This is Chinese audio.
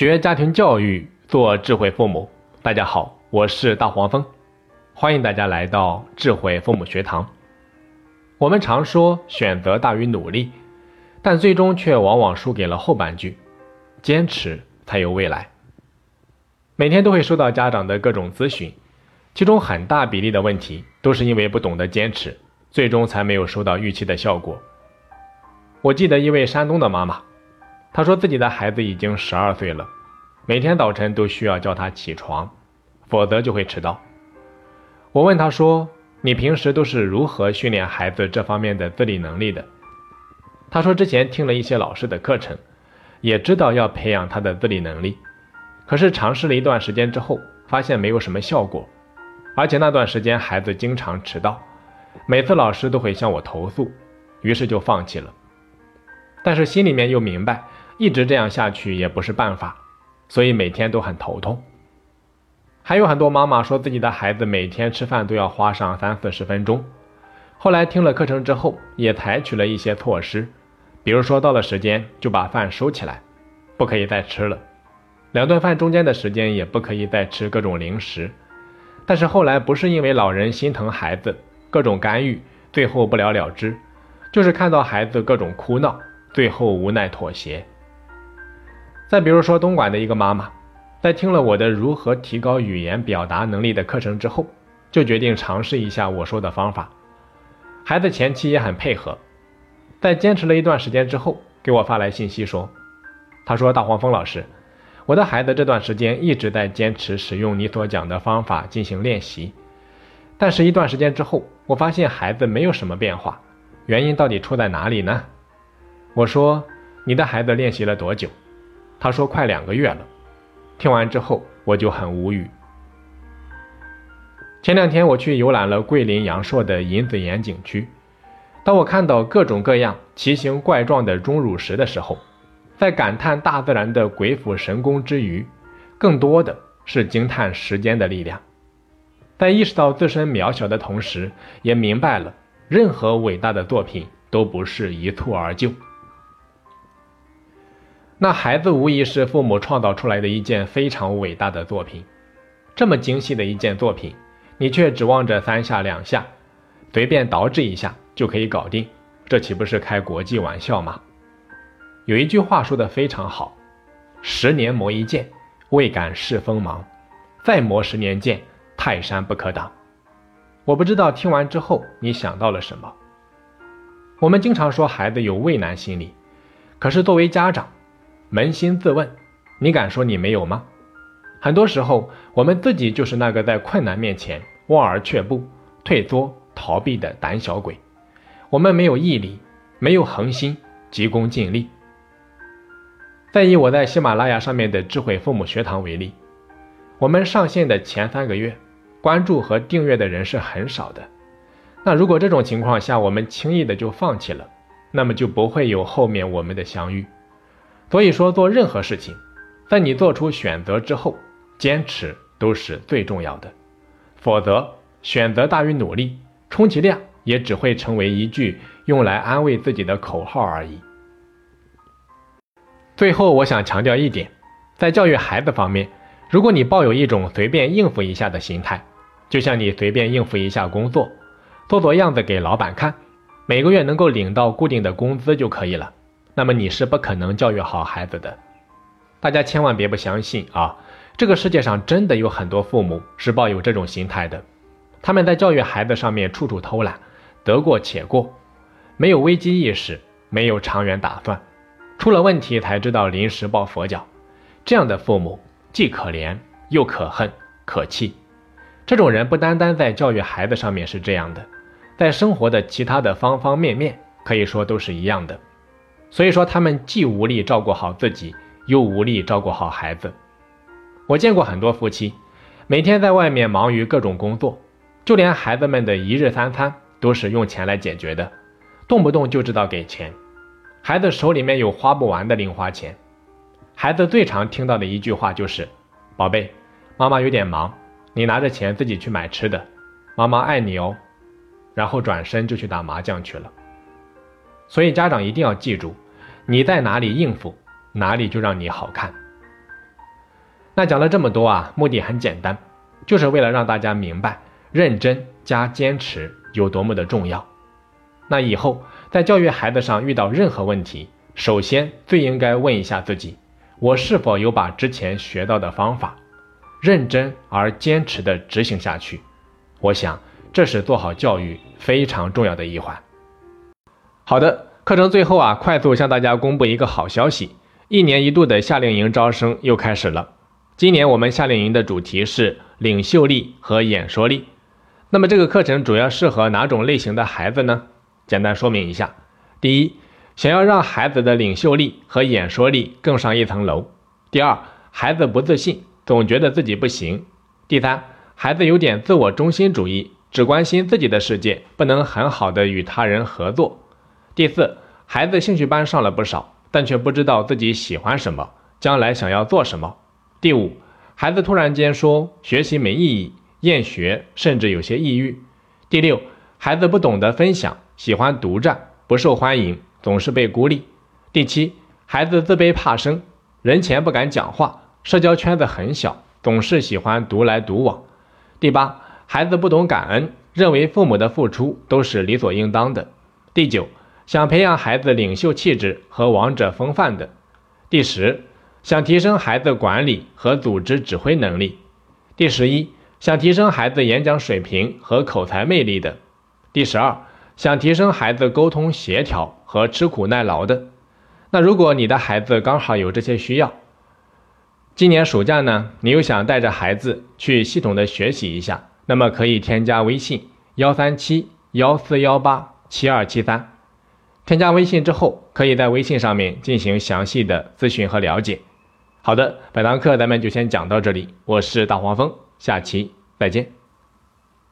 学家庭教育，做智慧父母。大家好，我是大黄蜂，欢迎大家来到智慧父母学堂。我们常说选择大于努力，但最终却往往输给了后半句：坚持才有未来。每天都会收到家长的各种咨询，其中很大比例的问题都是因为不懂得坚持，最终才没有收到预期的效果。我记得一位山东的妈妈。他说自己的孩子已经十二岁了，每天早晨都需要叫他起床，否则就会迟到。我问他说：“你平时都是如何训练孩子这方面的自理能力的？”他说之前听了一些老师的课程，也知道要培养他的自理能力，可是尝试了一段时间之后，发现没有什么效果，而且那段时间孩子经常迟到，每次老师都会向我投诉，于是就放弃了。但是心里面又明白。一直这样下去也不是办法，所以每天都很头痛。还有很多妈妈说自己的孩子每天吃饭都要花上三四十分钟，后来听了课程之后，也采取了一些措施，比如说到了时间就把饭收起来，不可以再吃了，两顿饭中间的时间也不可以再吃各种零食。但是后来不是因为老人心疼孩子，各种干预，最后不了了之，就是看到孩子各种哭闹，最后无奈妥协。再比如说，东莞的一个妈妈，在听了我的如何提高语言表达能力的课程之后，就决定尝试一下我说的方法。孩子前期也很配合，在坚持了一段时间之后，给我发来信息说：“他说大黄蜂老师，我的孩子这段时间一直在坚持使用你所讲的方法进行练习，但是一段时间之后，我发现孩子没有什么变化，原因到底出在哪里呢？”我说：“你的孩子练习了多久？”他说：“快两个月了。”听完之后，我就很无语。前两天我去游览了桂林阳朔的银子岩景区，当我看到各种各样奇形怪状的钟乳石的时候，在感叹大自然的鬼斧神工之余，更多的是惊叹时间的力量。在意识到自身渺小的同时，也明白了任何伟大的作品都不是一蹴而就。那孩子无疑是父母创造出来的一件非常伟大的作品，这么精细的一件作品，你却指望着三下两下，随便捯饬一下就可以搞定，这岂不是开国际玩笑吗？有一句话说的非常好：“十年磨一剑，未敢试锋芒；再磨十年剑，泰山不可挡。”我不知道听完之后你想到了什么。我们经常说孩子有畏难心理，可是作为家长，扪心自问，你敢说你没有吗？很多时候，我们自己就是那个在困难面前望而却步、退缩、逃避的胆小鬼。我们没有毅力，没有恒心，急功近利。再以我在喜马拉雅上面的智慧父母学堂为例，我们上线的前三个月，关注和订阅的人是很少的。那如果这种情况下，我们轻易的就放弃了，那么就不会有后面我们的相遇。所以说，做任何事情，在你做出选择之后，坚持都是最重要的。否则，选择大于努力，充其量也只会成为一句用来安慰自己的口号而已。最后，我想强调一点，在教育孩子方面，如果你抱有一种随便应付一下的心态，就像你随便应付一下工作，做做样子给老板看，每个月能够领到固定的工资就可以了。那么你是不可能教育好孩子的，大家千万别不相信啊！这个世界上真的有很多父母是抱有这种心态的，他们在教育孩子上面处处偷懒，得过且过，没有危机意识，没有长远打算，出了问题才知道临时抱佛脚，这样的父母既可怜又可恨可气。这种人不单单在教育孩子上面是这样的，在生活的其他的方方面面可以说都是一样的。所以说，他们既无力照顾好自己，又无力照顾好孩子。我见过很多夫妻，每天在外面忙于各种工作，就连孩子们的一日三餐都是用钱来解决的，动不动就知道给钱。孩子手里面有花不完的零花钱，孩子最常听到的一句话就是：“宝贝，妈妈有点忙，你拿着钱自己去买吃的，妈妈爱你哦。”然后转身就去打麻将去了。所以家长一定要记住，你在哪里应付，哪里就让你好看。那讲了这么多啊，目的很简单，就是为了让大家明白认真加坚持有多么的重要。那以后在教育孩子上遇到任何问题，首先最应该问一下自己：我是否有把之前学到的方法认真而坚持地执行下去？我想这是做好教育非常重要的一环。好的，课程最后啊，快速向大家公布一个好消息：一年一度的夏令营招生又开始了。今年我们夏令营的主题是领袖力和演说力。那么这个课程主要适合哪种类型的孩子呢？简单说明一下：第一，想要让孩子的领袖力和演说力更上一层楼；第二，孩子不自信，总觉得自己不行；第三，孩子有点自我中心主义，只关心自己的世界，不能很好的与他人合作；第四，孩子兴趣班上了不少，但却不知道自己喜欢什么，将来想要做什么。第五，孩子突然间说学习没意义、厌学，甚至有些抑郁。第六，孩子不懂得分享，喜欢独占，不受欢迎，总是被孤立。第七，孩子自卑怕生，人前不敢讲话，社交圈子很小，总是喜欢独来独往。第八，孩子不懂感恩，认为父母的付出都是理所应当的。第九，想培养孩子领袖气质和王者风范的。第十。想提升孩子管理和组织指挥能力。第十一，想提升孩子演讲水平和口才魅力的。第十二，想提升孩子沟通协调和吃苦耐劳的。那如果你的孩子刚好有这些需要，今年暑假呢，你又想带着孩子去系统的学习一下，那么可以添加微信幺三七幺四幺八七二七三。添加微信之后，可以在微信上面进行详细的咨询和了解。好的，本堂课咱们就先讲到这里。我是大黄蜂，下期再见。